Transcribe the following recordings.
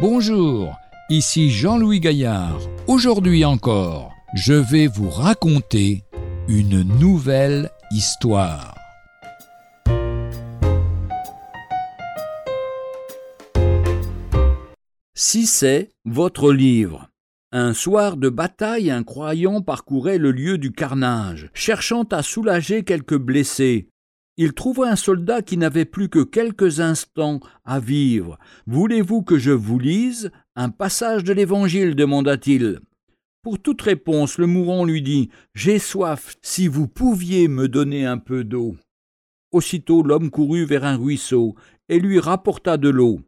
Bonjour, ici Jean-Louis Gaillard. Aujourd'hui encore, je vais vous raconter une nouvelle histoire. Si c'est votre livre. Un soir de bataille, un croyant parcourait le lieu du carnage, cherchant à soulager quelques blessés. Il trouva un soldat qui n'avait plus que quelques instants à vivre. Voulez-vous que je vous lise un passage de l'Évangile? demanda-t-il. Pour toute réponse, le mourant lui dit J'ai soif, si vous pouviez me donner un peu d'eau. Aussitôt l'homme courut vers un ruisseau et lui rapporta de l'eau.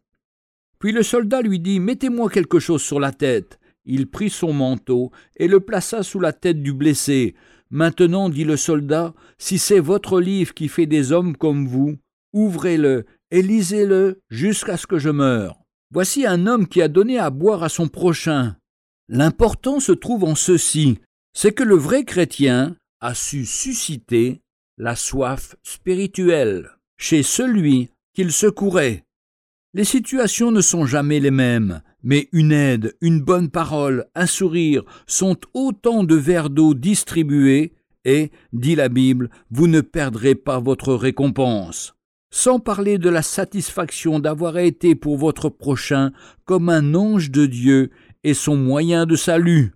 Puis le soldat lui dit Mettez-moi quelque chose sur la tête. Il prit son manteau et le plaça sous la tête du blessé. Maintenant, dit le soldat, si c'est votre livre qui fait des hommes comme vous, ouvrez-le et lisez-le jusqu'à ce que je meure. Voici un homme qui a donné à boire à son prochain. L'important se trouve en ceci, c'est que le vrai chrétien a su susciter la soif spirituelle chez celui qu'il secourait. Les situations ne sont jamais les mêmes, mais une aide, une bonne parole, un sourire sont autant de verres d'eau distribués, et, dit la Bible, vous ne perdrez pas votre récompense. Sans parler de la satisfaction d'avoir été pour votre prochain comme un ange de Dieu et son moyen de salut.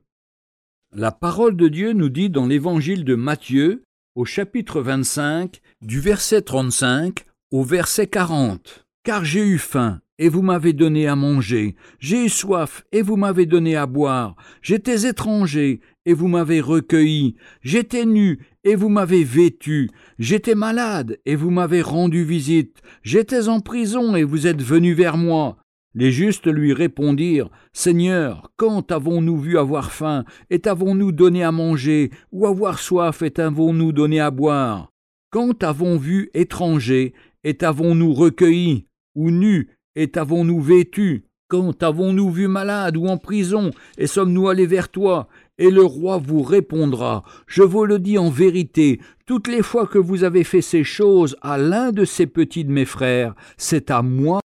La parole de Dieu nous dit dans l'évangile de Matthieu, au chapitre 25, du verset 35 au verset 40 car j'ai eu faim, et vous m'avez donné à manger, j'ai eu soif, et vous m'avez donné à boire, j'étais étranger, et vous m'avez recueilli, j'étais nu, et vous m'avez vêtu, j'étais malade, et vous m'avez rendu visite, j'étais en prison, et vous êtes venu vers moi. Les justes lui répondirent Seigneur, quand avons-nous vu avoir faim, et t'avons-nous donné à manger, ou avoir soif, et t'avons-nous donné à boire? Quand avons vu étranger, et t'avons-nous recueilli ou nus, et t'avons-nous vêtus Quand t'avons-nous vu malade ou en prison, et sommes-nous allés vers toi? Et le roi vous répondra, Je vous le dis en vérité, toutes les fois que vous avez fait ces choses à l'un de ces petits de mes frères, c'est à moi.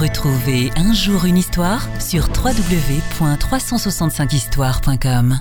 Retrouvez un jour une histoire sur www.365histoire.com.